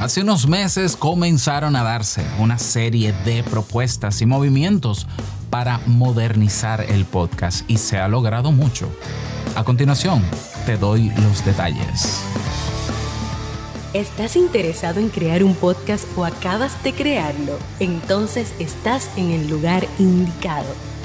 Hace unos meses comenzaron a darse una serie de propuestas y movimientos para modernizar el podcast y se ha logrado mucho. A continuación, te doy los detalles. ¿Estás interesado en crear un podcast o acabas de crearlo? Entonces estás en el lugar indicado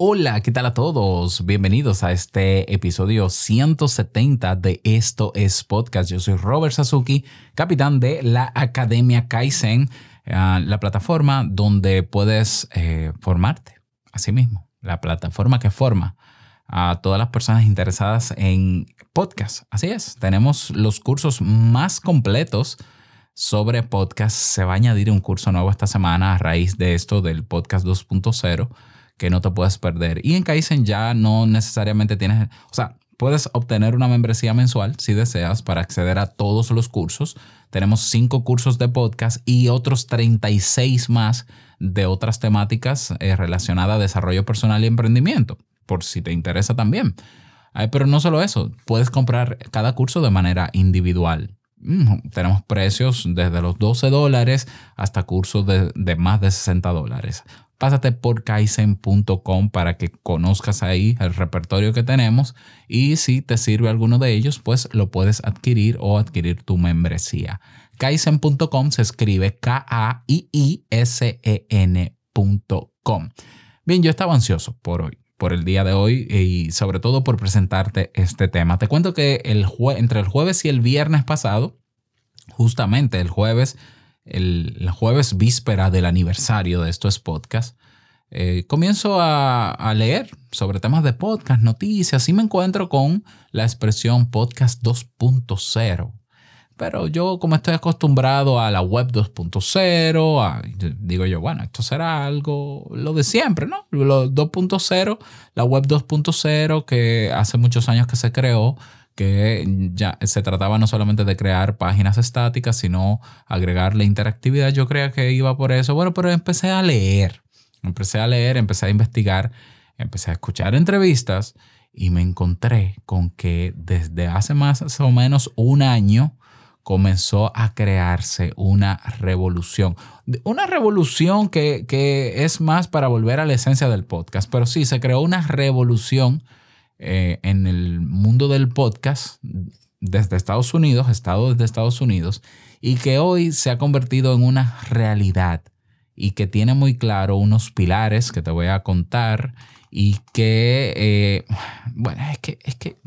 Hola, ¿qué tal a todos? Bienvenidos a este episodio 170 de Esto es Podcast. Yo soy Robert Sasuki, capitán de la Academia Kaizen, eh, la plataforma donde puedes eh, formarte a sí mismo, la plataforma que forma a todas las personas interesadas en podcast. Así es, tenemos los cursos más completos sobre podcast. Se va a añadir un curso nuevo esta semana a raíz de esto del podcast 2.0 que no te puedes perder. Y en Kaizen ya no necesariamente tienes, o sea, puedes obtener una membresía mensual si deseas para acceder a todos los cursos. Tenemos cinco cursos de podcast y otros 36 más de otras temáticas eh, relacionadas a desarrollo personal y emprendimiento, por si te interesa también. pero no solo eso, puedes comprar cada curso de manera individual. Mm, tenemos precios desde los 12 dólares hasta cursos de, de más de 60 dólares pásate por kaizen.com para que conozcas ahí el repertorio que tenemos y si te sirve alguno de ellos, pues lo puedes adquirir o adquirir tu membresía. Kaizen.com se escribe K-A-I-I-S-E-N.com. Bien, yo estaba ansioso por hoy, por el día de hoy y sobre todo por presentarte este tema. Te cuento que entre el jueves y el viernes pasado, justamente el jueves, el, jueves víspera del aniversario de estos podcasts, eh, comienzo a, leer sobre temas de podcast, noticias, y me encuentro con la expresión podcast 2.0. Pero yo, como estoy acostumbrado a la web 2.0, digo yo, bueno, esto será algo, lo de siempre, ¿no? Lo 2.0, la web 2.0 que hace muchos años que se creó, que ya se trataba no solamente de crear páginas estáticas, sino agregarle interactividad. Yo creía que iba por eso. Bueno, pero empecé a leer, empecé a leer, empecé a investigar, empecé a escuchar entrevistas y me encontré con que desde hace más o menos un año comenzó a crearse una revolución. Una revolución que, que es más para volver a la esencia del podcast, pero sí, se creó una revolución eh, en el mundo del podcast desde Estados Unidos, estado desde Estados Unidos, y que hoy se ha convertido en una realidad y que tiene muy claro unos pilares que te voy a contar y que, eh, bueno, es que, es que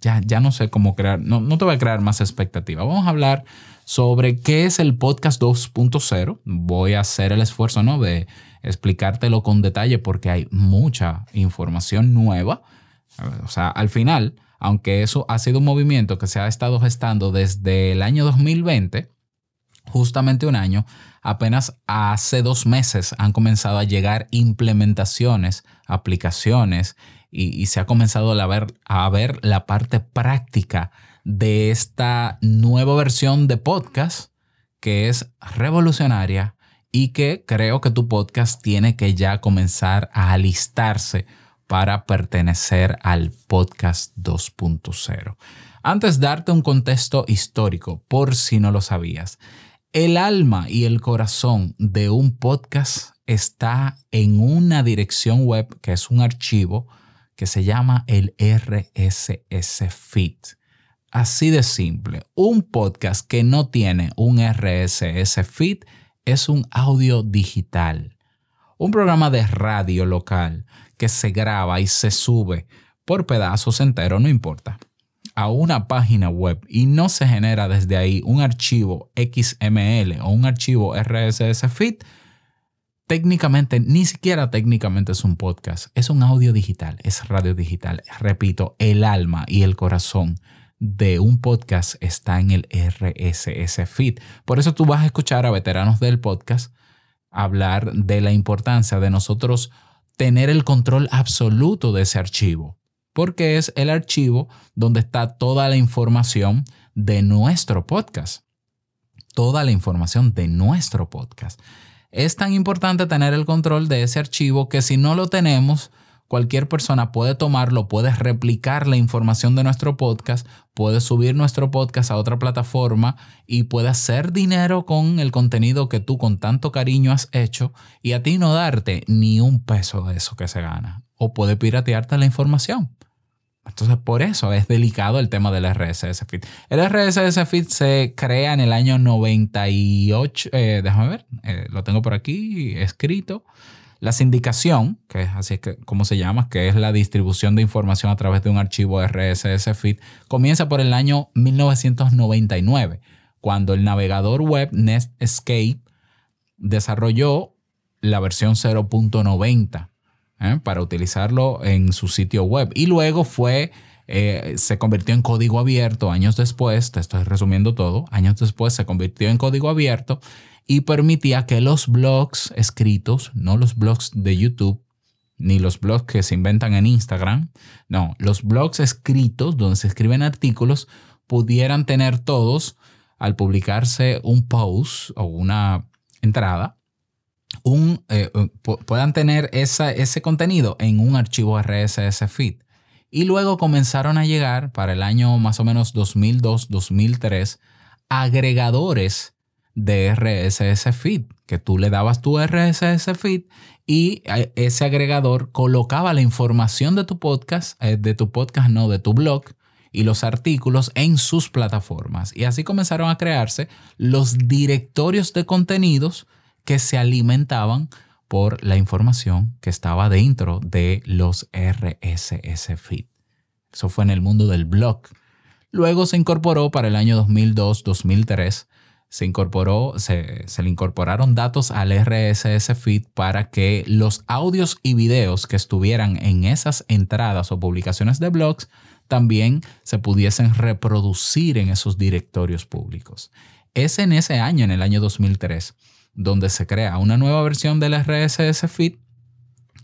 ya, ya no sé cómo crear, no, no te voy a crear más expectativa. Vamos a hablar sobre qué es el podcast 2.0. Voy a hacer el esfuerzo, ¿no? De explicártelo con detalle porque hay mucha información nueva o sea, al final, aunque eso ha sido un movimiento que se ha estado gestando desde el año 2020, justamente un año, apenas hace dos meses han comenzado a llegar implementaciones, aplicaciones y, se ha comenzado a ver, a ver la parte práctica de esta nueva versión de podcast que es revolucionaria y que creo que tu podcast tiene que ya comenzar a alistarse para pertenecer al podcast 2.0. Antes darte un contexto histórico, por si no lo sabías, el alma y el corazón de un podcast está en una dirección web que es un archivo que se llama el RSS feed. Así de simple, un podcast que no tiene un RSS feed es un audio digital. Un programa de radio local que se graba y se sube por pedazos enteros, no importa, a una página web y no se genera desde ahí un archivo XML o un archivo RSS feed, técnicamente, ni siquiera técnicamente es un podcast, es un audio digital, es radio digital. Repito, el alma y el corazón de un podcast está en el RSS feed. Por eso tú vas a escuchar a veteranos del podcast hablar de la importancia de nosotros tener el control absoluto de ese archivo, porque es el archivo donde está toda la información de nuestro podcast. Toda la información de nuestro podcast. Es tan importante tener el control de ese archivo que si no lo tenemos, cualquier persona puede tomarlo, puede replicar la información de nuestro podcast, puede subir nuestro podcast a otra plataforma y puede hacer dinero con el contenido que tú con tanto cariño has hecho y a ti no darte ni un peso de eso que se gana. O puede piratearte la información. Entonces, por eso es delicado el tema del RSS Feed. El RSS Feed se crea en el año 98. Eh, déjame ver, eh, lo tengo por aquí escrito. La sindicación, que es así que, como se llama, que es la distribución de información a través de un archivo RSS Feed, comienza por el año 1999, cuando el navegador web Netscape desarrolló la versión 0.90 ¿eh? para utilizarlo en su sitio web. Y luego fue, eh, se convirtió en código abierto años después, te estoy resumiendo todo, años después se convirtió en código abierto y permitía que los blogs escritos, no los blogs de YouTube, ni los blogs que se inventan en Instagram, no, los blogs escritos donde se escriben artículos pudieran tener todos, al publicarse un post o una entrada, un, eh, eh, puedan tener ese contenido en un archivo RSS feed. Y luego comenzaron a llegar para el año más o menos 2002-2003 agregadores de RSS feed, que tú le dabas tu RSS feed y eh, ese agregador colocaba la información de tu podcast, de tu podcast, no, de tu blog, y los artículos en sus plataformas. Y así comenzaron a crearse los directorios de contenidos que se alimentaban por la información que estaba dentro de los RSS feed. Eso fue en el mundo del blog. Luego se incorporó para el año 2002-2003, se, incorporó, se, se, le incorporaron datos al RSS feed para que los audios y videos que estuvieran en esas entradas o publicaciones de blogs también se pudiesen reproducir en esos directorios públicos. Es en ese año, en el año 2003, donde se crea una nueva versión del RSS feed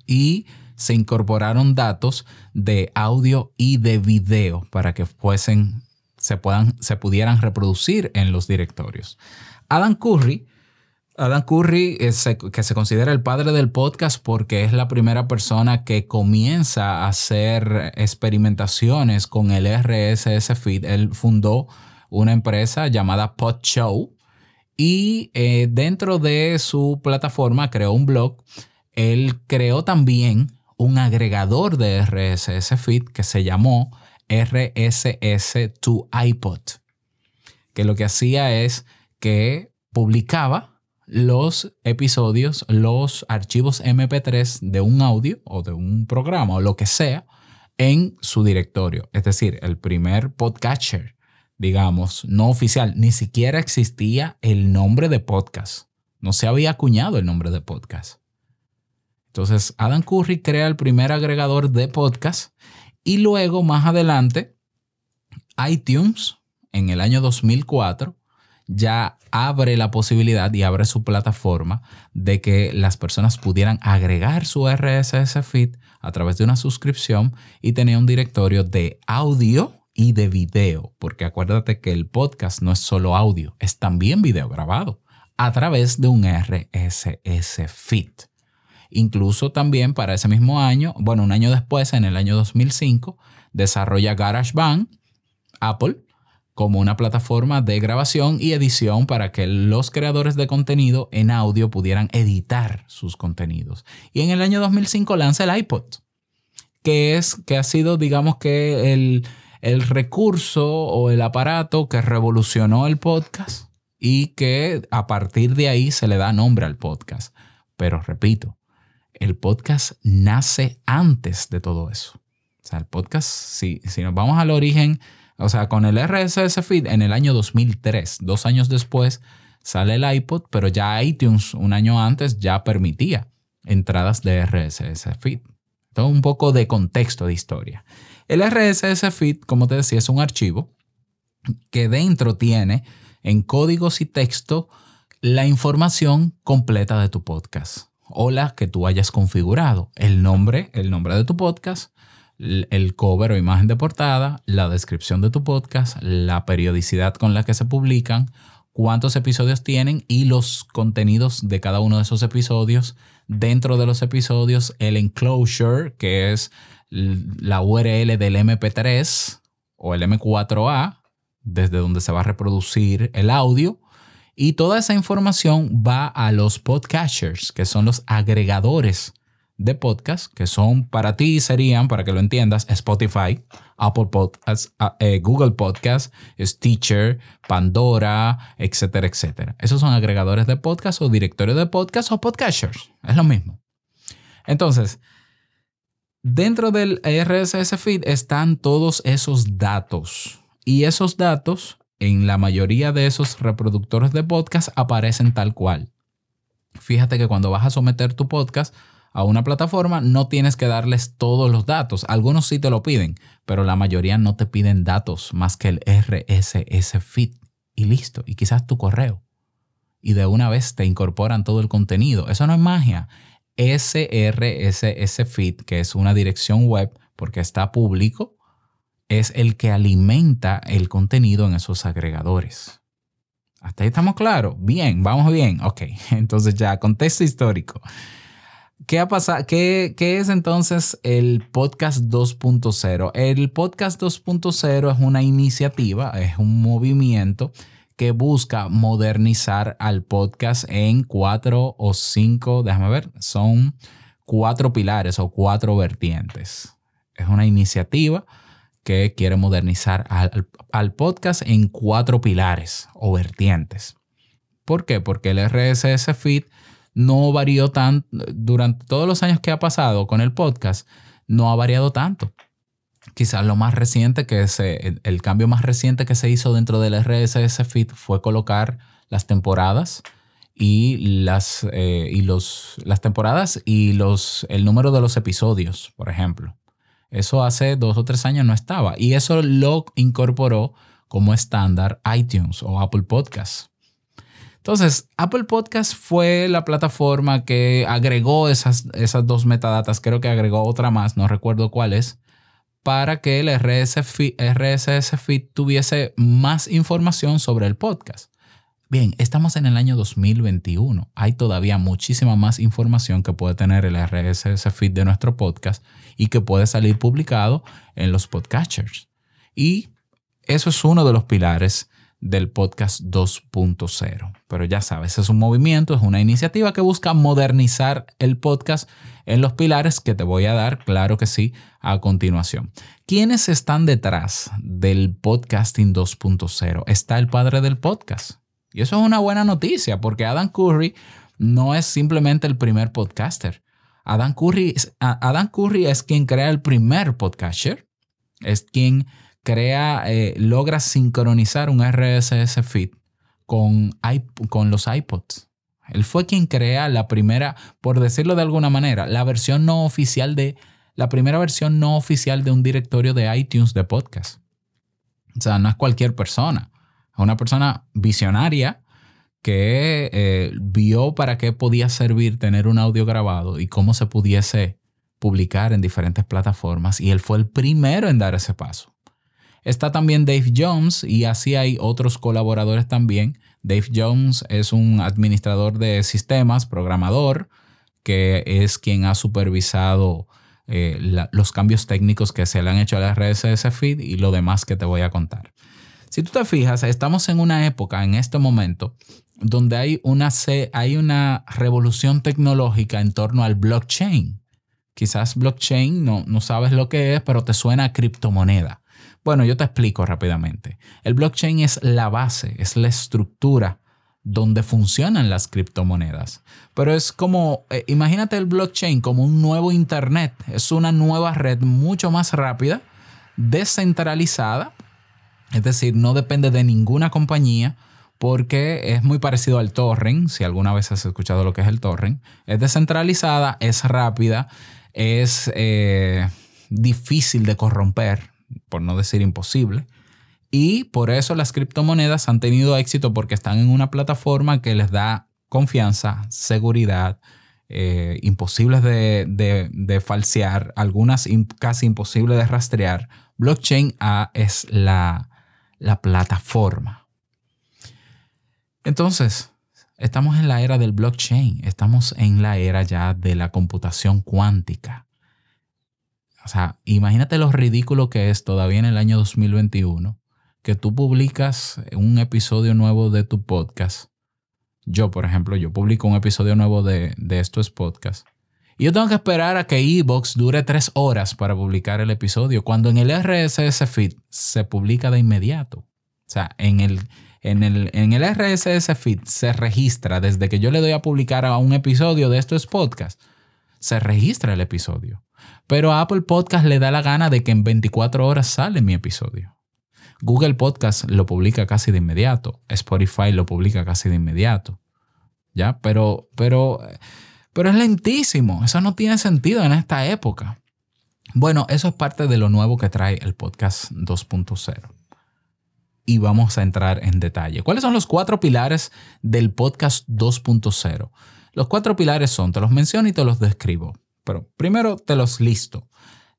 y se incorporaron datos de audio y de video para que fuesen, se, puedan, se pudieran reproducir en los directorios. Adam Curry, Adam Curry es, que se considera el padre del podcast porque es la primera persona que comienza a hacer experimentaciones con el RSS feed. Él fundó una empresa llamada PodShow y eh, dentro de su plataforma creó un blog. Él creó también un agregador de RSS feed que se llamó RSS to iPod, que lo que hacía es que publicaba los episodios, los archivos MP3 de un audio o de un programa o lo que sea en su directorio. Es decir, el primer podcatcher digamos, no oficial, ni siquiera existía el nombre de podcast. No se había acuñado el nombre de podcast. Entonces, Adam Curry crea el primer agregador de podcast y luego, más adelante, iTunes, en el año 2004, ya abre la posibilidad y abre su plataforma de que las personas pudieran agregar su RSS feed a través de una suscripción y tenía un directorio de audio y de video, porque acuérdate que el podcast no es solo audio, es también video grabado a través de un RSS feed. Incluso también para ese mismo año, bueno, un año después, en el año 2005, desarrolla GarageBand, Apple, como una plataforma de grabación y edición para que los creadores de contenido en audio pudieran editar sus contenidos. Y en el año 2005 lanza el iPod, que es que ha sido, digamos que el, el recurso o el aparato que revolucionó el podcast y que a partir de ahí se le da nombre al podcast. Pero repito, el podcast nace antes de todo eso. O sea, el podcast, si, si nos vamos al origen, o sea, con el RSS feed en el año 2003, dos años después, sale el iPod, pero ya iTunes un año antes ya permitía entradas de RSS feed. Todo un poco de contexto de historia. El RSS feed, como te decía, es un archivo que dentro tiene en códigos y texto la información completa de tu podcast o la que tú hayas configurado. El nombre, el nombre de tu podcast, el cover o imagen de portada, la descripción de tu podcast, la periodicidad con la que se publican, cuántos episodios tienen y los contenidos de cada uno de esos episodios. Dentro de los episodios, el enclosure, que es la URL del MP3 o el M4A, desde donde se va a reproducir el audio. Y toda esa información va a los podcasters, que son los agregadores de podcast, que son para ti serían, para que lo entiendas, Spotify, Apple Podcasts, eh, Google Podcasts, Stitcher, Pandora, etcétera, etcétera. Esos son agregadores de podcast o directorios de podcast o podcasters. Es lo mismo. Entonces, dentro del RSS feed están todos esos datos. Y esos datos, en la mayoría de esos reproductores de podcast, aparecen tal cual. Fíjate que cuando vas a someter tu podcast, a una plataforma, no tienes que darles todos los datos. Algunos sí te lo piden, pero la mayoría no te piden datos más que el RSS feed y listo. Y quizás tu correo. Y de una vez te incorporan todo el contenido. Eso no es magia. SRSS feed, que es una dirección web porque está público, es el que alimenta el contenido en esos agregadores. Hasta ahí estamos claros. Bien, vamos bien. Ok, entonces ya, contexto histórico. ¿Qué ha pasado? ¿Qué, es entonces el podcast 2.0? El podcast 2.0 es una iniciativa, es un movimiento que busca modernizar al podcast en cuatro o cinco, déjame ver, son cuatro pilares o cuatro vertientes. Es una iniciativa que quiere modernizar al, podcast en cuatro pilares o vertientes. ¿Por qué? Porque el RSS Feed no varió tanto, durante todos los años que ha pasado con el podcast, no ha variado tanto. Quizás lo más reciente que se, el, cambio más reciente que se hizo dentro del RSS feed fue colocar las temporadas y las, eh, y los, las temporadas y los, el número de los episodios, por ejemplo. Eso hace dos o tres años no estaba y eso lo incorporó como estándar iTunes o Apple Podcasts. Entonces, Apple Podcast fue la plataforma que agregó esas, esas dos metadatas, creo que agregó otra más, no recuerdo cuál es, para que el RSS feed tuviese más información sobre el podcast. Bien, estamos en el año 2021. Hay todavía muchísima más información que puede tener el RSS feed de nuestro podcast y que puede salir publicado en los podcasters. Y eso es uno de los pilares del podcast 2.0. Pero ya sabes, es un movimiento, es una iniciativa que busca modernizar el podcast en los pilares que te voy a dar, claro que sí, a continuación. ¿Quiénes están detrás del podcasting 2.0? Está el padre del podcast. Y eso es una buena noticia porque Adam Curry no es simplemente el primer podcaster. Adam Curry, Adam Curry es quien crea el primer podcaster, es quien crea, eh, logra sincronizar un RSS feed con, con los iPods. Él fue quien crea la primera, por decirlo de alguna manera, la versión no oficial de, la primera versión no oficial de un directorio de iTunes de podcast. O sea, no es cualquier persona. Es una persona visionaria que eh, vio para qué podía servir tener un audio grabado y cómo se pudiese publicar en diferentes plataformas. Y él fue el primero en dar ese paso. Está también Dave Jones y así hay otros colaboradores también. Dave Jones es un administrador de sistemas, programador, que es quien ha supervisado eh, los cambios técnicos que se le han hecho a la RSS feed y lo demás que te voy a contar. Si tú te fijas, estamos en una época, en este momento, donde hay una, hay una revolución tecnológica en torno al blockchain. Quizás blockchain no, no sabes lo que es, pero te suena a criptomoneda. Bueno, yo te explico rápidamente. El blockchain es la base, es la estructura donde funcionan las criptomonedas. Pero es como, eh, imagínate el blockchain como un nuevo Internet. Es una nueva red mucho más rápida, descentralizada, es decir, no depende de ninguna compañía porque es muy parecido al torrent, si alguna vez has escuchado lo que es el torrent. Es descentralizada, es rápida, es eh, difícil de corromper, por no decir imposible, Y por eso las criptomonedas han tenido éxito porque están en una plataforma que les da confianza, seguridad, eh, imposibles de, falsear, algunas casi imposibles de rastrear. Blockchain A es la, la plataforma. Entonces, estamos en la era del blockchain, estamos en la era ya de la computación cuántica. O sea, imagínate lo ridículo que es todavía en el año 2021 que tú publicas un episodio nuevo de tu podcast. Yo, por ejemplo, yo publico un episodio nuevo de, de estos podcasts. Y yo tengo que esperar a que Evox dure tres horas para publicar el episodio, cuando en el RSS feed se publica de inmediato. O sea, en el, en el, RSS feed se registra desde que yo le doy a publicar a un episodio de estos podcasts, se registra el episodio. Pero Apple Podcast le da la gana de que en 24 horas sale mi episodio. Google Podcast lo publica casi de inmediato. Spotify lo publica casi de inmediato. ¿Ya? Pero, pero, pero es lentísimo. Eso no tiene sentido en esta época. Bueno, eso es parte de lo nuevo que trae el podcast 2.0. Y vamos a entrar en detalle. ¿Cuáles son los cuatro pilares del podcast 2.0? Los cuatro pilares son, te los menciono y te los describo. Pero primero te los listo.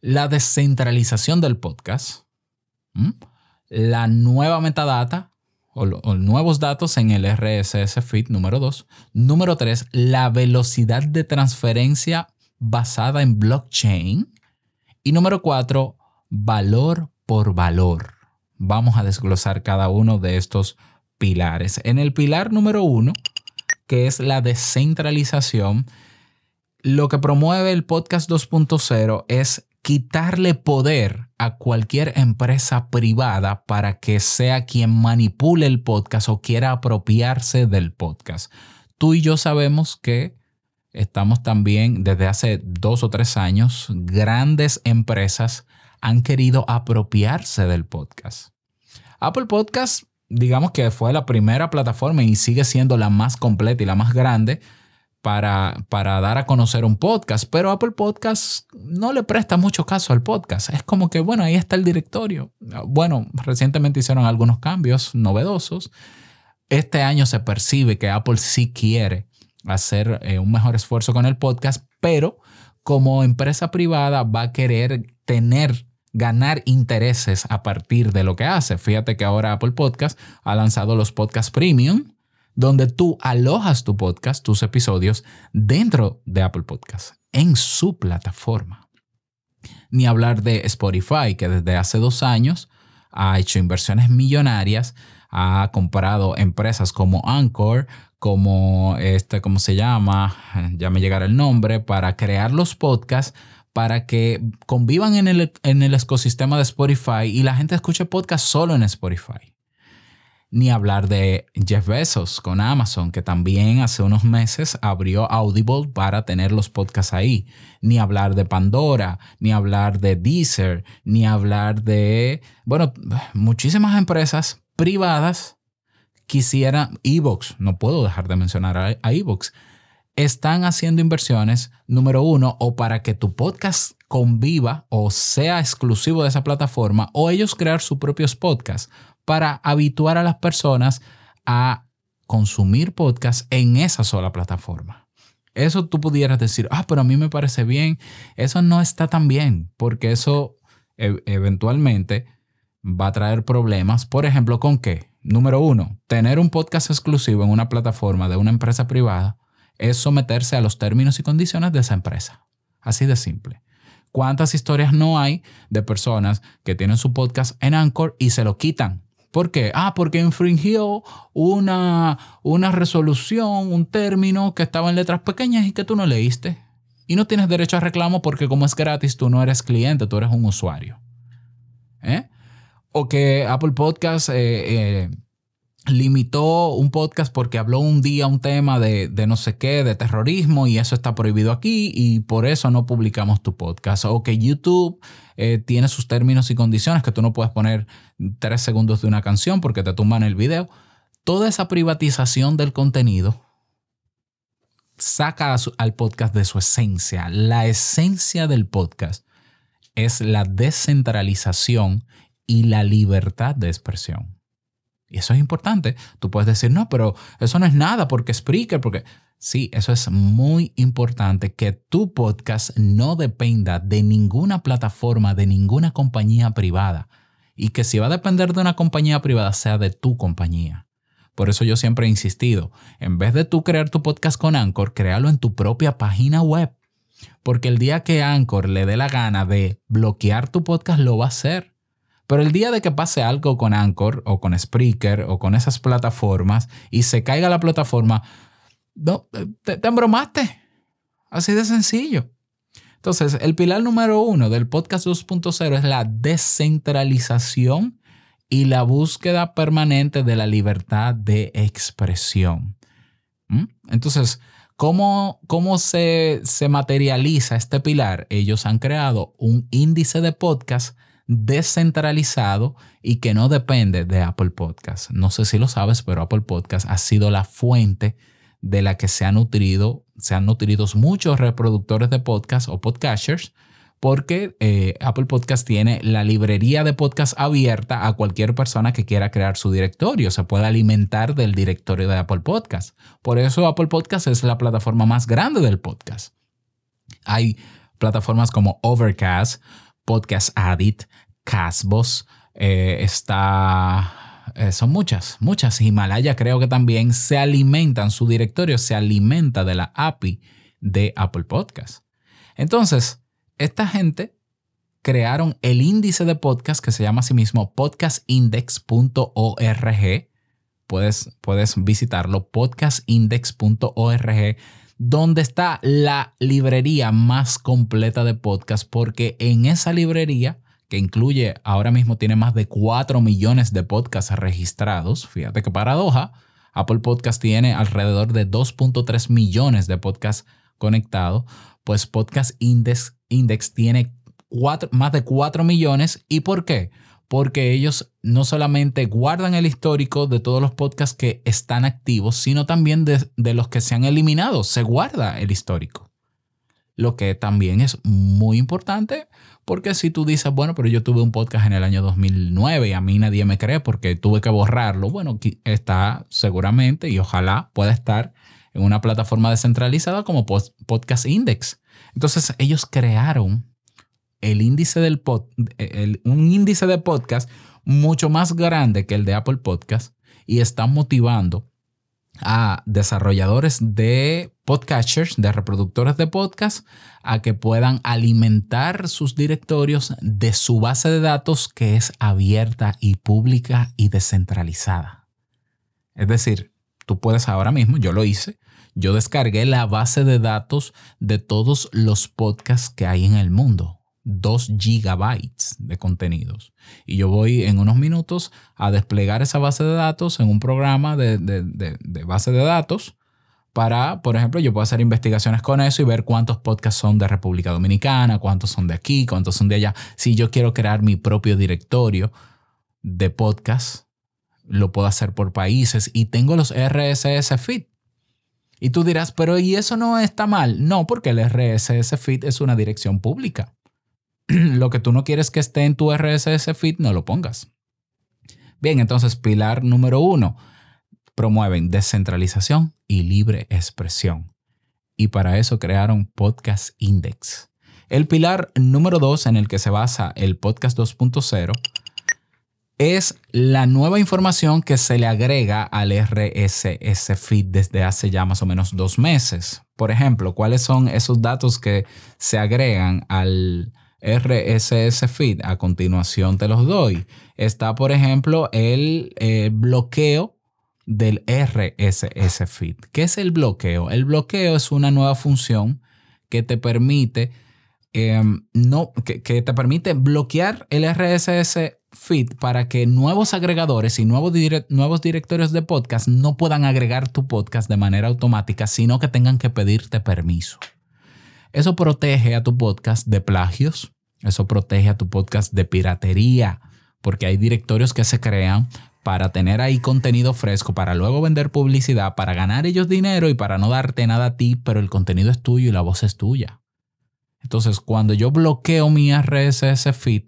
La descentralización del podcast, la nueva metadata o, nuevos datos en el RSS feed número 2. Número 3, la velocidad de transferencia basada en blockchain. Y número 4, valor por valor. Vamos a desglosar cada uno de estos pilares. En el pilar número 1, que es la descentralización, lo que promueve el podcast 2.0 es quitarle poder a cualquier empresa privada para que sea quien manipule el podcast o quiera apropiarse del podcast. Tú y yo sabemos que estamos también desde hace dos o tres años, grandes empresas han querido apropiarse del podcast. Apple Podcast, digamos que fue la primera plataforma y sigue siendo la más completa y la más grande para, para dar a conocer un podcast, pero Apple Podcast no le presta mucho caso al podcast. Es como que, bueno, ahí está el directorio. Bueno, recientemente hicieron algunos cambios novedosos. Este año se percibe que Apple sí quiere hacer eh, un mejor esfuerzo con el podcast, pero como empresa privada va a querer tener ganar intereses a partir de lo que hace. Fíjate que ahora Apple Podcast ha lanzado los Podcast Premium, donde tú alojas tu podcast, tus episodios dentro de Apple Podcast, en su plataforma. Ni hablar de Spotify, que desde hace dos años ha hecho inversiones millonarias, ha comprado empresas como Anchor, como este, ¿cómo se llama? Ya me llegará el nombre, para crear los podcasts para que convivan en el, en el ecosistema de Spotify y la gente escuche podcasts solo en Spotify. Ni hablar de Jeff Bezos con Amazon, que también hace unos meses abrió Audible para tener los podcasts ahí, ni hablar de Pandora, ni hablar de Deezer, ni hablar de, bueno, muchísimas empresas privadas quisieran, Evox, no puedo dejar de mencionar a, a Evox, están haciendo inversiones, número uno, o para que tu podcast conviva o sea exclusivo de esa plataforma, o ellos crear sus propios podcasts para habituar a las personas a consumir podcast en esa sola plataforma. Eso tú pudieras decir, ah, pero a mí me parece bien. Eso no está tan bien, porque eso e, eventualmente va a traer problemas. Por ejemplo, ¿con qué? Número uno, tener un podcast exclusivo en una plataforma de una empresa privada es someterse a los términos y condiciones de esa empresa. Así de simple. ¿Cuántas historias no hay de personas que tienen su podcast en Anchor y se lo quitan ¿Por qué? Ah, porque infringió una, una resolución, un término que estaba en letras pequeñas y que tú no leíste. Y no tienes derecho a reclamo porque como es gratis, tú no eres cliente, tú eres un usuario. ¿Eh? O que Apple Podcast eh, eh, limitó un podcast porque habló un día un tema de, no sé qué, de terrorismo y eso está prohibido aquí y por eso no publicamos tu podcast. O que YouTube eh, tiene sus términos y condiciones que tú no puedes poner tres segundos de una canción porque te tumban el video. Toda esa privatización del contenido saca al podcast de su esencia. La esencia del podcast es la descentralización y la libertad de expresión. Y eso es importante. Tú puedes decir, no, pero eso no es nada porque Spreaker, porque... Sí, eso es muy importante, que tu podcast no dependa de ninguna plataforma, de ninguna compañía privada. Y que si va a depender de una compañía privada, sea de tu compañía. Por eso yo siempre he insistido, en vez de tú crear tu podcast con Anchor, créalo en tu propia página web. Porque el día que Anchor le dé la gana de bloquear tu podcast, lo va a hacer. Pero el día de que pase algo con Anchor o con Spreaker o con esas plataformas y se caiga la plataforma, no, te, te embromaste. Así de sencillo. Entonces, el pilar número uno del podcast 2.0 es la descentralización y la búsqueda permanente de la libertad de expresión. ¿Mm? Entonces, ¿cómo, cómo se, se materializa este pilar? Ellos han creado un índice de podcast descentralizado y que no depende de Apple Podcast. No sé si lo sabes, pero Apple Podcast ha sido la fuente de la que se han nutrido, se han nutrido muchos reproductores de podcast o podcasters, porque eh, Apple Podcast tiene la librería de podcast abierta a cualquier persona que quiera crear su directorio. Se puede alimentar del directorio de Apple Podcast. Por eso Apple Podcast es la plataforma más grande del podcast. Hay plataformas como Overcast, Podcast Addict, Casbos, eh, está eh, son muchas, muchas. Himalaya creo que también se alimentan, su directorio se alimenta de la API de Apple Podcast. Entonces, esta gente crearon el índice de podcast que se llama a sí mismo podcastindex.org. Puedes, puedes visitarlo, podcastindex.org, donde está la librería más completa de podcast, porque en esa librería que incluye, ahora mismo tiene más de 4 millones de podcasts registrados. Fíjate qué paradoja. Apple Podcast tiene alrededor de 2.3 millones de podcasts conectados. Pues Podcast Index, Index tiene más de 4 millones. ¿Y por qué? Porque ellos no solamente guardan el histórico de todos los podcasts que están activos, sino también de, los que se han eliminado. Se guarda el histórico. Lo que también es muy importante porque si tú dices, bueno, pero yo tuve un podcast en el año 2009 y a mí nadie me cree porque tuve que borrarlo, bueno, está seguramente y ojalá pueda estar en una plataforma descentralizada como Podcast Index. Entonces ellos crearon el índice pod, un índice de podcast mucho más grande que el de Apple Podcast y están motivando a desarrolladores de podcasters, de reproductores de podcast, a que puedan alimentar sus directorios de su base de datos que es abierta y pública y descentralizada. Es decir, tú puedes ahora mismo, yo lo hice, yo descargué la base de datos de todos los podcasts que hay en el mundo 2 gigabytes de contenidos. Y yo voy en unos minutos a desplegar esa base de datos en un programa de, base de datos para, por ejemplo, yo puedo hacer investigaciones con eso y ver cuántos podcasts son de República Dominicana, cuántos son de aquí, cuántos son de allá. Si yo quiero crear mi propio directorio de podcasts, lo puedo hacer por países y tengo los RSS feed. Y tú dirás, pero ¿y eso no está mal? No, porque el RSS feed es una dirección pública. lo que tú no quieres que esté en tu RSS feed, no lo pongas. Bien, entonces pilar número uno, promueven descentralización y libre expresión. Y para eso crearon Podcast Index. El pilar número dos en el que se basa el Podcast 2.0 es la nueva información que se le agrega al RSS feed desde hace ya más o menos dos meses. Por ejemplo, ¿cuáles son esos datos que se agregan al, RSS feed. A continuación te los doy. Está, por ejemplo, el eh, bloqueo del RSS feed. ¿Qué es el bloqueo? El bloqueo es una nueva función que te permite em, no, que, te permite bloquear el RSS feed para que nuevos agregadores y nuevos, nuevos directorios de podcast no puedan agregar tu podcast de manera automática, sino que tengan que pedirte permiso. Eso protege a tu podcast de plagios, eso protege a tu podcast de piratería, porque hay directorios que se crean para tener ahí contenido fresco, para luego vender publicidad, para ganar ellos dinero y para no darte nada a ti, pero el contenido es tuyo y la voz es tuya. Entonces, cuando yo bloqueo mi RSS feed,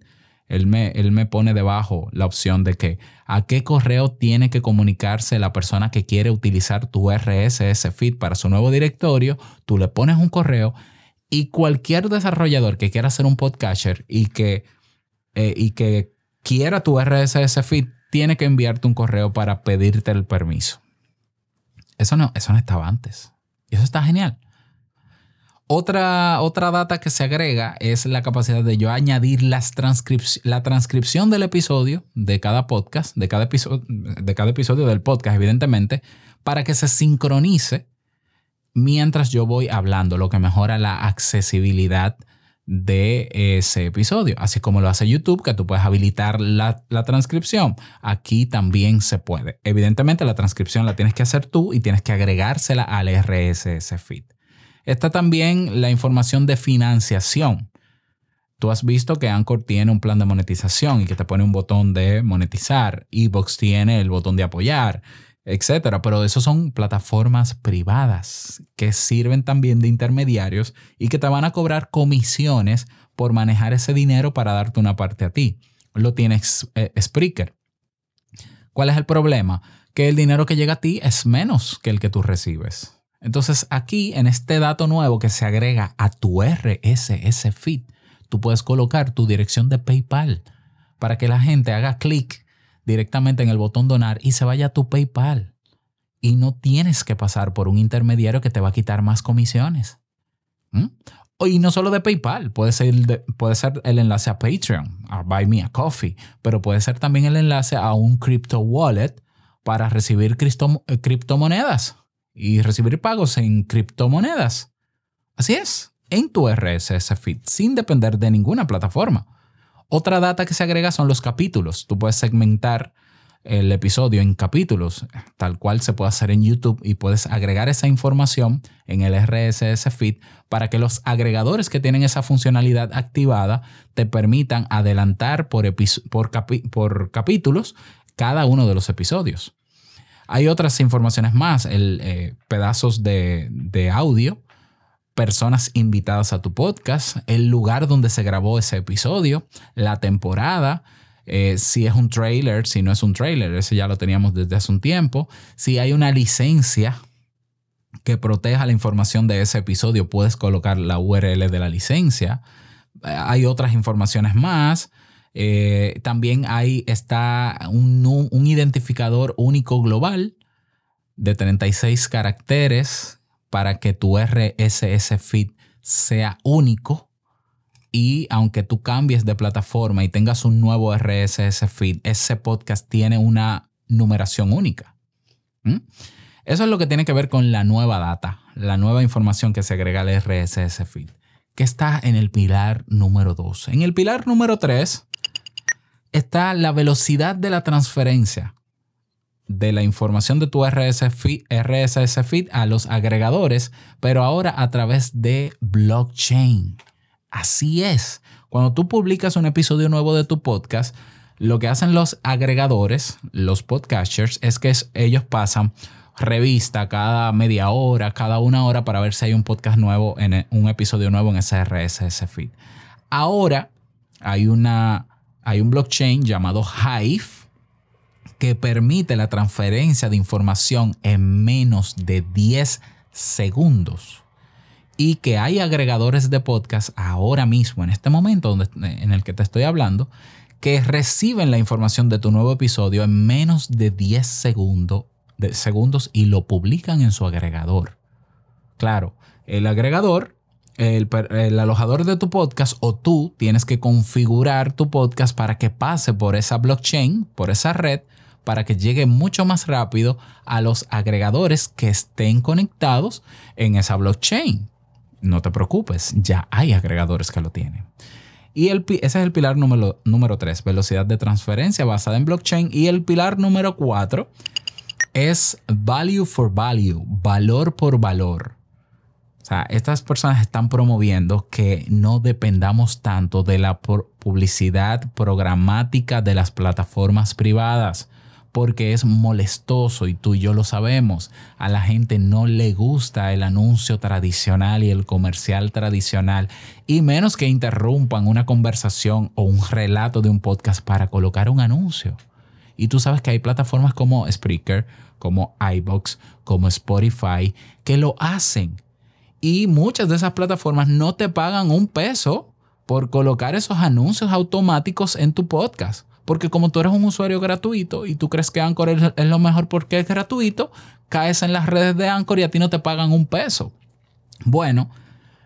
él me, él me pone debajo la opción de que a qué correo tiene que comunicarse la persona que quiere utilizar tu RSS feed para su nuevo directorio. Tú le pones un correo y cualquier desarrollador que quiera hacer un podcatcher y que, eh, y que quiera tu RSS feed tiene que enviarte un correo para pedirte el permiso. Eso no, eso no estaba antes. Y eso está genial. Otra, otra data que se agrega es la capacidad de yo añadir las la transcripción del episodio de cada podcast, de cada, de cada episodio del podcast, evidentemente, para que se sincronice mientras yo voy hablando, lo que mejora la accesibilidad de ese episodio, así como lo hace YouTube, que tú puedes habilitar la, la, transcripción. Aquí también se puede. Evidentemente la transcripción la tienes que hacer tú y tienes que agregársela al RSS feed. Está también la información de financiación. Tú has visto que Anchor tiene un plan de monetización y que te pone un botón de monetizar. Ebox tiene el botón de apoyar etcétera. Pero eso son plataformas privadas que sirven también de intermediarios y que te van a cobrar comisiones por manejar ese dinero para darte una parte a ti. Lo tienes eh, Spreaker. ¿Cuál es el problema? Que el dinero que llega a ti es menos que el que tú recibes. Entonces aquí en este dato nuevo que se agrega a tu RSS feed, tú puedes colocar tu dirección de PayPal para que la gente haga clic directamente en el botón donar y se vaya a tu PayPal. Y no tienes que pasar por un intermediario que te va a quitar más comisiones. ¿Mm? Y no solo de PayPal, puede ser, puede ser el enlace a Patreon, a Buy Me a Coffee, pero puede ser también el enlace a un crypto wallet para recibir eh, criptomonedas y recibir pagos en criptomonedas. Así es, en tu RSS feed, sin depender de ninguna plataforma. Otra data que se agrega son los capítulos. Tú puedes segmentar el episodio en capítulos, tal cual se puede hacer en YouTube y puedes agregar esa información en el RSS feed para que los agregadores que tienen esa funcionalidad activada te permitan adelantar por, por, capítulos cada uno de los episodios. Hay otras informaciones más, el, eh, pedazos de audio personas invitadas a tu podcast, el lugar donde se grabó ese episodio, la temporada, eh, si es un trailer, si no es un trailer, ese ya lo teníamos desde hace un tiempo, si hay una licencia que proteja la información de ese episodio, puedes colocar la URL de la licencia. Hay otras informaciones más. Eh, también hay, está un, un identificador único global de 36 caracteres para que tu RSS feed sea único y aunque tú cambies de plataforma y tengas un nuevo RSS feed, ese podcast tiene una numeración única. ¿Mm? Eso es lo que tiene que ver con la nueva data, la nueva información que se agrega al RSS feed, que está en el pilar número 2. En el pilar número 3 está la velocidad de la transferencia de la información de tu RSS feed, a los agregadores, pero ahora a través de blockchain. Así es. Cuando tú publicas un episodio nuevo de tu podcast, lo que hacen los agregadores, los podcasters, es que ellos pasan revista cada media hora, cada una hora para ver si hay un podcast nuevo, en e, un episodio nuevo en ese RSS feed. Ahora hay, una, hay un blockchain llamado Hive que permite la transferencia de información en menos de 10 segundos y que hay agregadores de podcast ahora mismo, en este momento en el que te estoy hablando, que reciben la información de tu nuevo episodio en menos de 10 segundos, de segundos y lo publican en su agregador. Claro, el agregador, el, alojador de tu podcast o tú tienes que configurar tu podcast para que pase por esa blockchain, por esa red, para que llegue mucho más rápido a los agregadores que estén conectados en esa blockchain. No te preocupes, ya hay agregadores que lo tienen. Y el, ese es el pilar número, número 3, velocidad de transferencia basada en blockchain. Y el pilar número 4 es value for value, valor por valor. O sea, estas personas están promoviendo que no dependamos tanto de la publicidad programática de las plataformas privadas porque es molestoso y tú y yo lo sabemos. A la gente no le gusta el anuncio tradicional y el comercial tradicional, y menos que interrumpan una conversación o un relato de un podcast para colocar un anuncio. Y tú sabes que hay plataformas como Spreaker, como iBox, como Spotify, que lo hacen. Y muchas de esas plataformas no te pagan un peso por colocar esos anuncios automáticos en tu podcast. Porque como tú eres un usuario gratuito y tú crees que Anchor es lo mejor porque es gratuito, caes en las redes de Anchor y a ti no te pagan un peso. Bueno,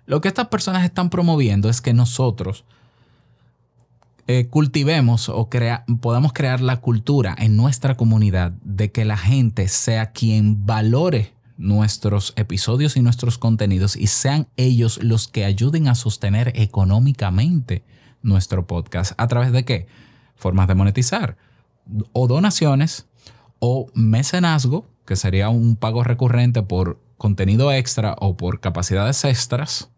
lo que estas personas están promoviendo es que nosotros eh, cultivemos o podamos crear la cultura en nuestra comunidad de que la gente sea quien valore nuestros episodios y nuestros contenidos y sean ellos los que ayuden a sostener económicamente nuestro podcast. ¿A través de qué? Formas de monetizar. O donaciones o mecenazgo, que sería un pago recurrente por contenido extra o por capacidades extras,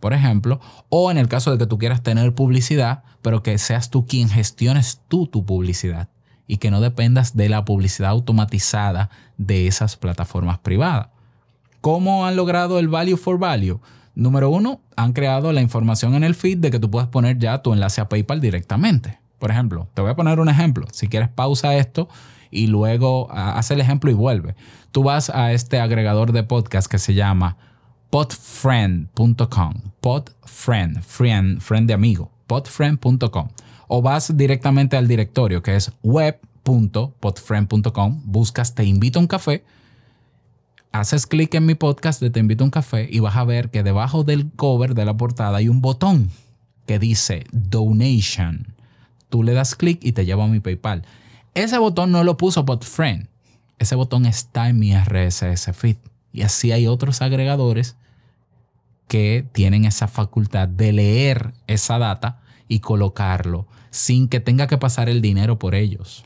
por ejemplo, o en el caso de que tú quieras tener publicidad, pero que seas tú quien gestiones tú tu publicidad y que no dependas de la publicidad automatizada de esas plataformas privadas. ¿Cómo han logrado el value for value? Número uno, han creado la información en el feed de que tú puedes poner ya tu enlace a PayPal directamente. Por ejemplo, te voy a poner un ejemplo. Si quieres, pausa esto y luego ah, haz el ejemplo y vuelve. Tú vas a este agregador de podcast que se llama podfriend.com. Podfriend, friend, friend de amigo. podfriend.com. O vas directamente al directorio que es web.podfriend.com. Buscas Te invito a un café. Haces clic en mi podcast de Te invito a un café y vas a ver que debajo del cover de la portada hay un botón que dice Donation tú le das clic y te lleva a mi PayPal. Ese botón no lo puso BotFriend. Ese botón está en mi RSS feed. Y así hay otros agregadores que tienen esa facultad de leer esa data y colocarlo sin que tenga que pasar el dinero por ellos.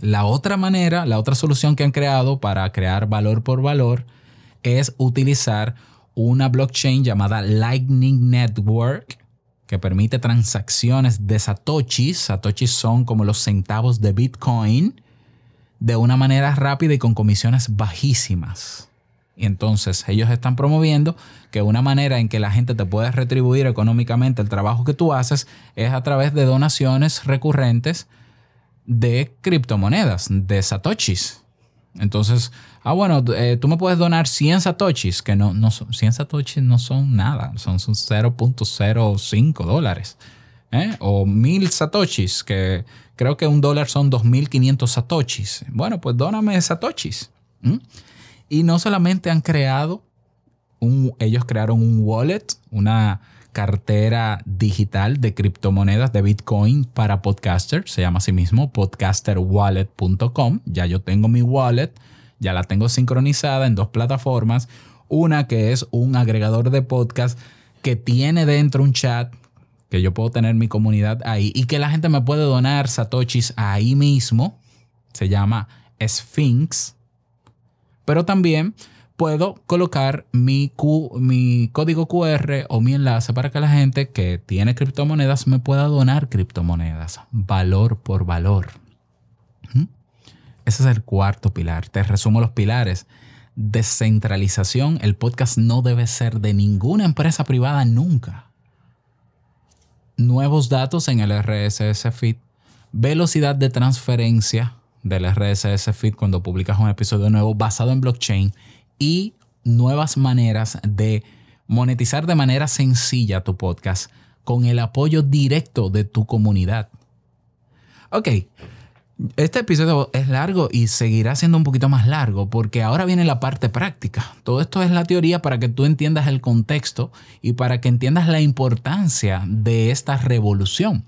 La otra manera, la otra solución que han creado para crear valor por valor es utilizar una blockchain llamada Lightning Network que permite transacciones de satoshis. Satoshis son como los centavos de Bitcoin de una manera rápida y con comisiones bajísimas. Y entonces ellos están promoviendo que una manera en que la gente te puede retribuir económicamente el trabajo que tú haces es a través de donaciones recurrentes de criptomonedas, de satoshis. Entonces, ah, bueno, eh, tú me puedes donar 100 satoshis, que no, no son, 100 satoshis no son nada, son, 0.05 dólares. ¿eh? O 1000 satoshis, que creo que un dólar son 2500 satoshis. Bueno, pues dóname satoshis. Y no solamente han creado, un, ellos crearon un wallet, una cartera digital de criptomonedas de Bitcoin para podcasters. Se llama así mismo podcasterwallet.com. Ya yo tengo mi wallet, ya la tengo sincronizada en dos plataformas. Una que es un agregador de podcast que tiene dentro un chat que yo puedo tener mi comunidad ahí y que la gente me puede donar satoshis ahí mismo. Se llama Sphinx. Pero también puedo colocar mi, mi código QR o mi enlace para que la gente que tiene criptomonedas me pueda donar criptomonedas, valor por valor. Ese es el cuarto pilar. Te resumo los pilares. Descentralización. El podcast no debe ser de ninguna empresa privada nunca. Nuevos datos en el RSS feed. Velocidad de transferencia del RSS feed cuando publicas un episodio nuevo basado en blockchain y nuevas maneras de monetizar de manera sencilla tu podcast con el apoyo directo de tu comunidad. Ok, este episodio es largo y seguirá siendo un poquito más largo porque ahora viene la parte práctica. Todo esto es la teoría para que tú entiendas el contexto y para que entiendas la importancia de esta revolución.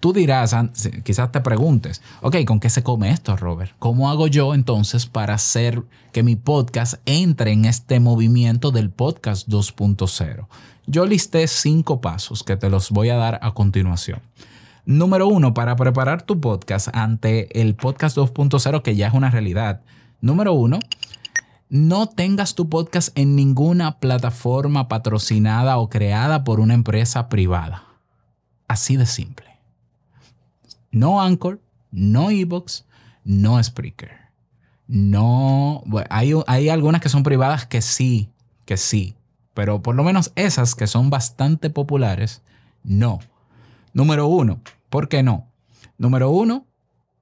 Tú dirás, quizás te preguntes, ok, ¿con qué se come esto, Robert? ¿Cómo hago yo entonces para hacer que mi podcast entre en este movimiento del podcast 2.0? Yo listé cinco pasos que te los voy a dar a continuación. Número uno, para preparar tu podcast ante el podcast 2.0 que ya es una realidad. Número uno, no tengas tu podcast en ninguna plataforma patrocinada o creada por una empresa privada. Así de simple. No Anchor, no Evox, no Spreaker. No, hay, hay algunas que son privadas que sí, que sí, pero por lo menos esas que son bastante populares, no. Número uno, ¿por qué no? Número uno,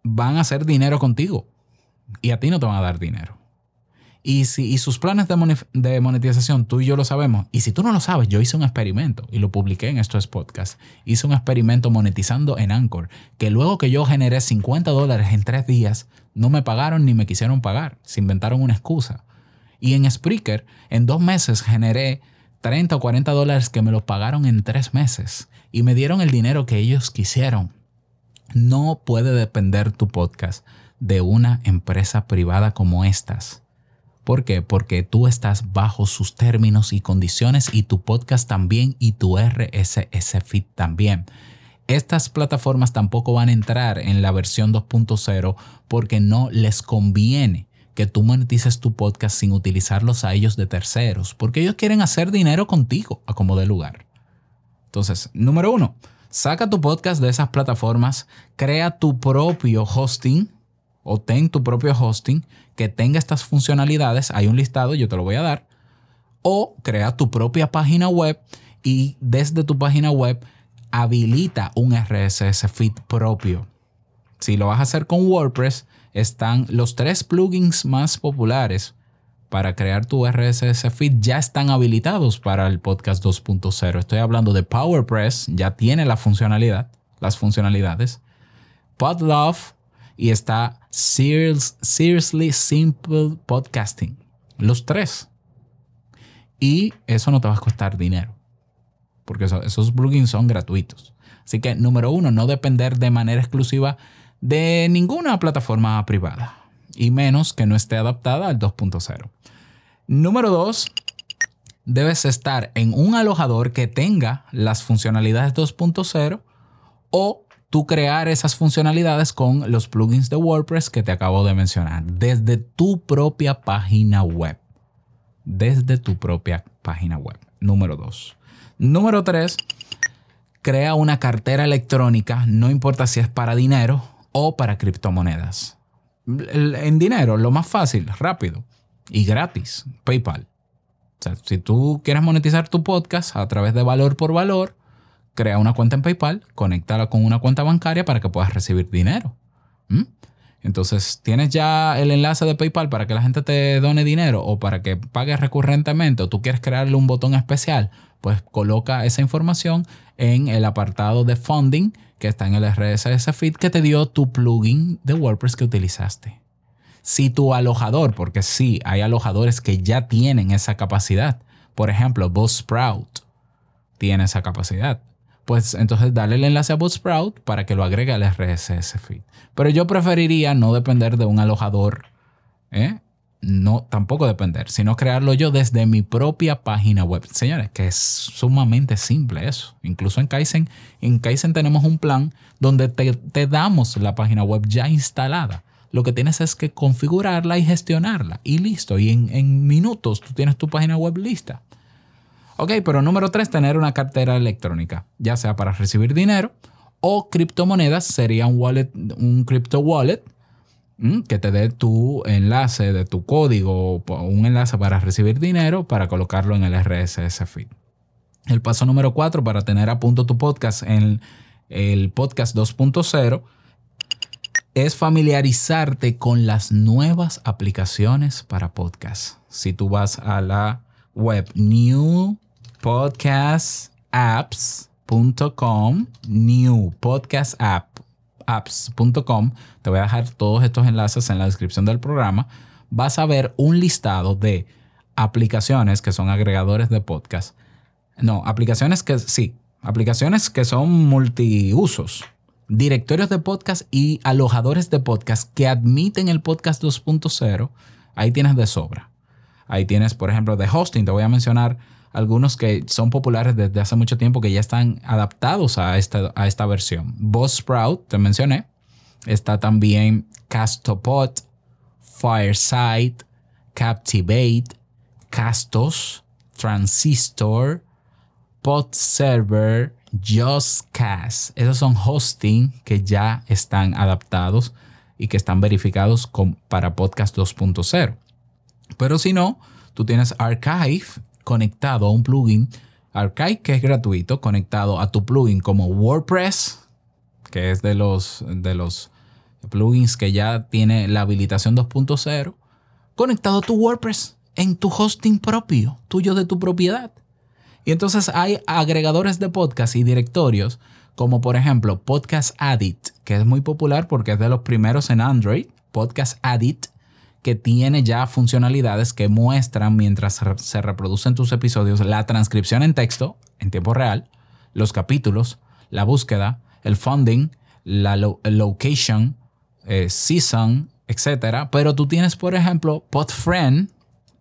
van a hacer dinero contigo y a ti no te van a dar dinero. Y, si, sus planes de, monetización, tú y yo lo sabemos. Y si tú no lo sabes, yo hice un experimento y lo publiqué en estos podcasts. Hice un experimento monetizando en Anchor, que luego que yo generé 50 dólares en tres días, no me pagaron ni me quisieron pagar. Se inventaron una excusa. Y en Spreaker, en dos meses generé 30 o 40 dólares que me lo pagaron en tres meses. Y me dieron el dinero que ellos quisieron. No puede depender tu podcast de una empresa privada como estas. ¿Por qué? Porque tú estás bajo sus términos y condiciones y tu podcast también y tu RSS feed también. Estas plataformas tampoco van a entrar en la versión 2.0 porque no les conviene que tú monetices tu podcast sin utilizarlos a ellos de terceros, porque ellos quieren hacer dinero contigo a como de lugar. Entonces, número uno, saca tu podcast de esas plataformas, crea tu propio hosting o ten tu propio hosting que tenga estas funcionalidades. Hay un listado, yo te lo voy a dar. O crea tu propia página web y desde tu página web habilita un RSS feed propio. Si lo vas a hacer con WordPress, están los tres plugins más populares para crear tu RSS feed ya están habilitados para el podcast 2.0. Estoy hablando de PowerPress, ya tiene la funcionalidad, las funcionalidades. Podlove y está Seriously Simple Podcasting. Los tres. Y eso no te va a costar dinero. Porque esos plugins son gratuitos. Así que, número uno, no depender de manera exclusiva de ninguna plataforma privada. Y menos que no esté adaptada al 2.0. Número dos, debes estar en un alojador que tenga las funcionalidades 2.0 o tú crear esas funcionalidades con los plugins de WordPress que te acabo de mencionar desde tu propia página web. Desde tu propia página web. Número dos. Número tres, crea una cartera electrónica, no importa si es para dinero o para criptomonedas. En dinero, lo más fácil, rápido y gratis, PayPal. O sea, si tú quieres monetizar tu podcast a través de valor por valor, crea una cuenta en PayPal, conéctala con una cuenta bancaria para que puedas recibir dinero. ¿Mm? Entonces, tienes ya el enlace de PayPal para que la gente te done dinero o para que pagues recurrentemente o tú quieres crearle un botón especial, pues coloca esa información en el apartado de funding que está en el RSS feed que te dio tu plugin de WordPress que utilizaste. Si tu alojador, porque sí, hay alojadores que ya tienen esa capacidad, por ejemplo, Buzzsprout tiene esa capacidad pues entonces dale el enlace a Buzzsprout para que lo agregue al RSS feed. Pero yo preferiría no depender de un alojador, ¿eh? no tampoco depender, sino crearlo yo desde mi propia página web. Señores, que es sumamente simple eso. Incluso en Kaizen, en Kaizen tenemos un plan donde te, damos la página web ya instalada. Lo que tienes es que configurarla y gestionarla y listo. Y en, en minutos tú tienes tu página web lista. Ok, pero número tres, tener una cartera electrónica, ya sea para recibir dinero o criptomonedas, sería un wallet, un crypto wallet que te dé tu enlace de tu código, un enlace para recibir dinero para colocarlo en el RSS feed. El paso número cuatro para tener a punto tu podcast en el podcast 2.0 es familiarizarte con las nuevas aplicaciones para podcast. Si tú vas a la web new podcastapps.com, new podcastapps.com. Te voy a dejar todos estos enlaces en la descripción del programa. Vas a ver un listado de aplicaciones que son agregadores de podcast. No, aplicaciones que sí, aplicaciones que son multiusos, directorios de podcast y alojadores de podcast que admiten el podcast 2.0. Ahí tienes de sobra. Ahí tienes, por ejemplo, de hosting. Te voy a mencionar algunos que son populares desde hace mucho tiempo que ya están adaptados a esta, a esta versión. Buzzsprout, te mencioné. Está también Castopod, Fireside, Captivate, Castos, Transistor, PodServer, JustCast. Esos son hosting que ya están adaptados y que están verificados para podcast 2.0. Pero si no, tú tienes Archive conectado a un plugin Archive que es gratuito, conectado a tu plugin como WordPress, que es de los, de los plugins que ya tiene la habilitación 2.0, conectado a tu WordPress en tu hosting propio, tuyo de tu propiedad. Y entonces hay agregadores de podcast y directorios, como por ejemplo Podcast Addict, que es muy popular porque es de los primeros en Android, Podcast Addict, que tiene ya funcionalidades que muestran mientras se reproducen tus episodios la transcripción en texto en tiempo real, los capítulos, la búsqueda, el funding, la location, eh, season, etc. Pero tú tienes, por ejemplo, Podfriend,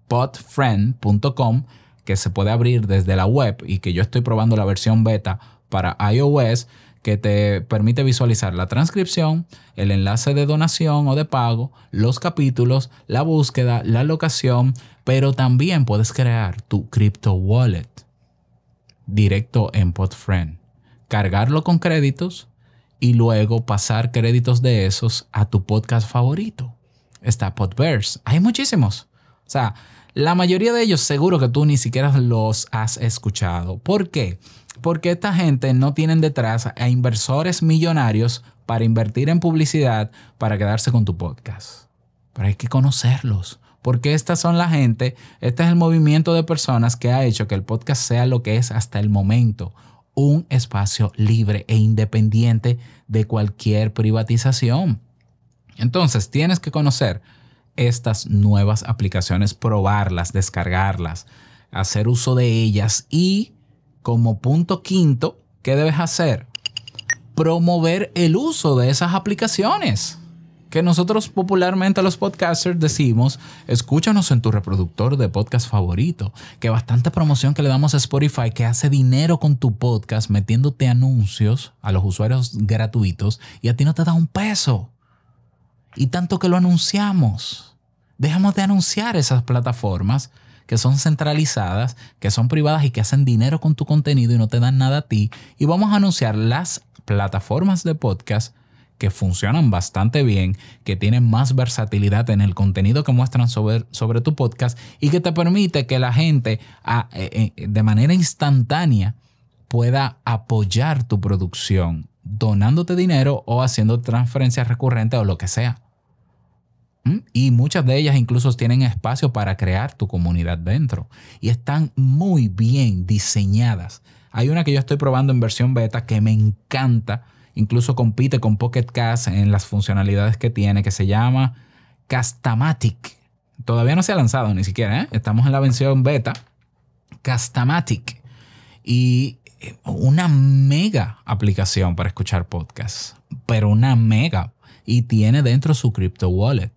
podfriend.com, que se puede abrir desde la web y que yo estoy probando la versión beta para iOS que te permite visualizar la transcripción, el enlace de donación o de pago, los capítulos, la búsqueda, la locación, pero también puedes crear tu crypto wallet directo en Podfriend, cargarlo con créditos y luego pasar créditos de esos a tu podcast favorito. Está Podverse, hay muchísimos. O sea, la mayoría de ellos seguro que tú ni siquiera los has escuchado. ¿Por qué? Porque esta gente no tienen detrás a inversores millonarios para invertir en publicidad para quedarse con tu podcast. Pero hay que conocerlos. Porque estas son la gente, este es el movimiento de personas que ha hecho que el podcast sea lo que es hasta el momento. Un espacio libre e independiente de cualquier privatización. Entonces tienes que conocer estas nuevas aplicaciones, probarlas, descargarlas, hacer uso de ellas y como punto quinto, ¿qué debes hacer? Promover el uso de esas aplicaciones. Que nosotros popularmente los podcasters decimos, escúchanos en tu reproductor de podcast favorito. Que bastante promoción que le damos a Spotify que hace dinero con tu podcast metiéndote anuncios a los usuarios gratuitos y a ti no te da un peso. Y tanto que lo anunciamos. Dejamos de anunciar esas plataformas que son centralizadas, que son privadas y que hacen dinero con tu contenido y no te dan nada a ti. Y vamos a anunciar las plataformas de podcast que funcionan bastante bien, que tienen más versatilidad en el contenido que muestran sobre, sobre tu podcast y que te permite que la gente eh, eh, de manera instantánea pueda apoyar tu producción donándote dinero o haciendo transferencias recurrentes o lo que sea. Y muchas de ellas incluso tienen espacio para crear tu comunidad dentro. Y están muy bien diseñadas. Hay una que yo estoy probando en versión beta que me encanta. Incluso compite con Pocket Cast en las funcionalidades que tiene, que se llama Castamatic. Todavía no se ha lanzado ni siquiera. ¿eh? Estamos en la versión beta. Castamatic. Y eh, una mega aplicación para escuchar podcasts. Pero una mega. Y tiene dentro su crypto wallet.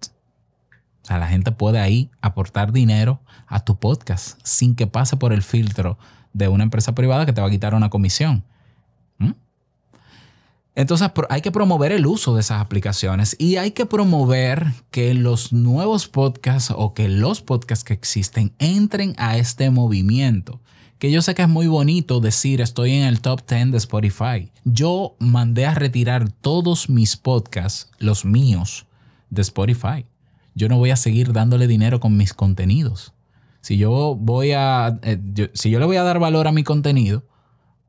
La gente puede ahí aportar dinero a tu podcast sin que pase por el filtro de una empresa privada que te va a quitar una comisión. ¿Mm? Entonces hay que promover el uso de esas aplicaciones y hay que promover que los nuevos podcasts o que los podcasts que existen entren a este movimiento. Que yo sé que es muy bonito decir estoy en el top 10 de Spotify. Yo mandé a retirar todos mis podcasts, los míos, de Spotify yo no voy a seguir dándole dinero con mis contenidos. Si yo voy a, eh, si yo le voy a dar valor a mi contenido,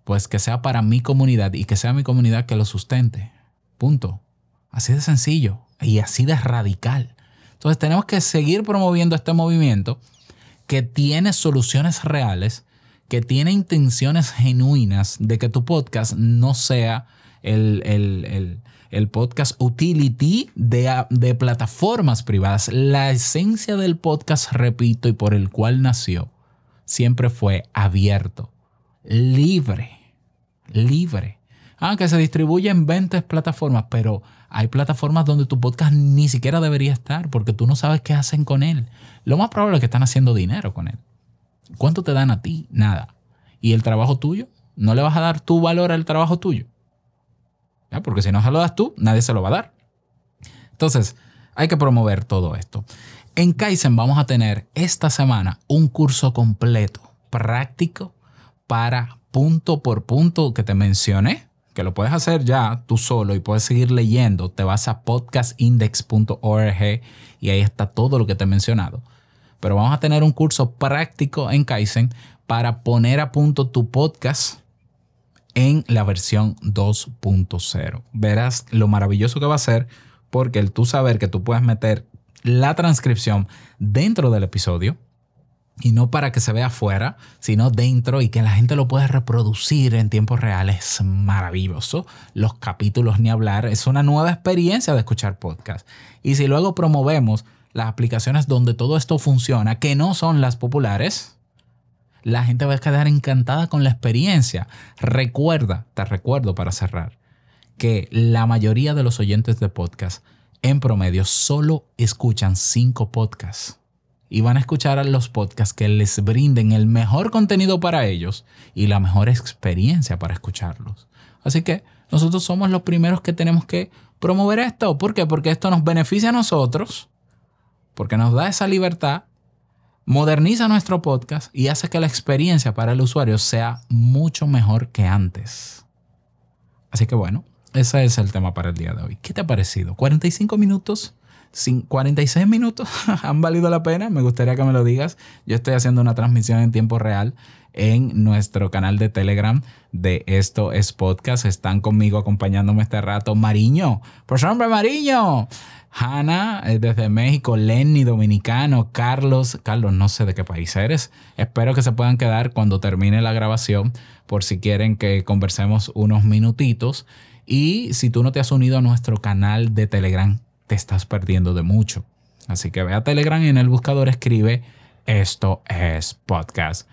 pues que sea para mi comunidad y que sea mi comunidad que lo sustente. Punto. Así de sencillo y así de radical. Entonces tenemos que seguir promoviendo este movimiento que tiene soluciones reales, que tiene intenciones genuinas de que tu podcast no sea el, el el podcast utility de, de plataformas privadas. La esencia del podcast, repito, y por el cual nació, siempre fue abierto, libre, libre. Aunque ah, se distribuye en 20 plataformas, pero hay plataformas donde tu podcast ni siquiera debería estar porque tú no sabes qué hacen con él. Lo más probable es que están haciendo dinero con él. ¿Cuánto te dan a ti? Nada. ¿Y el trabajo tuyo? ¿No le vas a dar tu valor al trabajo tuyo? Porque si no se lo das tú, nadie se lo va a dar. Entonces, hay que promover todo esto. En Kaizen vamos a tener esta semana un curso completo, práctico, para punto por punto que te mencioné, que lo puedes hacer ya tú solo y puedes seguir leyendo, te vas a podcastindex.org y ahí está todo lo que te he mencionado. Pero vamos a tener un curso práctico en Kaizen para poner a punto tu podcast en la versión 2.0. Verás lo maravilloso que va a ser porque el tú saber que tú puedes meter la transcripción dentro del episodio y no para que se vea afuera, sino dentro y que la gente lo pueda reproducir en tiempo real es maravilloso. Los capítulos ni hablar, es una nueva experiencia de escuchar podcast. Y si luego promovemos las aplicaciones donde todo esto funciona, que no son las populares, la gente va a quedar encantada con la experiencia. Recuerda, te recuerdo para cerrar, que la mayoría de los oyentes de podcast en promedio solo escuchan cinco podcasts y van a escuchar a los podcasts que les brinden el mejor contenido para ellos y la mejor experiencia para escucharlos. Así que nosotros somos los primeros que tenemos que promover esto. ¿Por qué? Porque esto nos beneficia a nosotros, porque nos da esa libertad, moderniza nuestro podcast y hace que la experiencia para el usuario sea mucho mejor que antes. Así que bueno, ese es el tema para el día de hoy. ¿Qué te ha parecido? ¿45 minutos? 46 minutos han valido la pena. Me gustaría que me lo digas. Yo estoy haciendo una transmisión en tiempo real en nuestro canal de Telegram de Esto es Podcast. Están conmigo acompañándome este rato. Mariño, por hombre Mariño. Hanna eh, desde México, Lenny dominicano, Carlos, Carlos no sé de qué país eres. Espero que se puedan quedar cuando termine la grabación por si quieren que conversemos unos minutitos. Y si tú no te has unido a nuestro canal de Telegram, te estás perdiendo de mucho. Así que ve a Telegram y en el buscador escribe esto es podcast.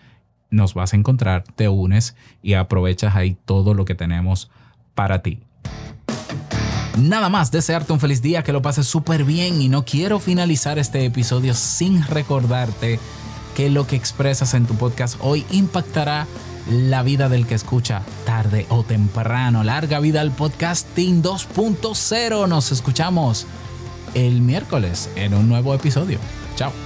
Nos vas a encontrar, te unes y aprovechas ahí todo lo que tenemos para ti. Nada más, desearte un feliz día, que lo pases súper bien y no quiero finalizar este episodio sin recordarte que lo que expresas en tu podcast hoy impactará la vida del que escucha tarde o temprano. Larga vida al podcasting 2.0. Nos escuchamos el miércoles en un nuevo episodio. Chao.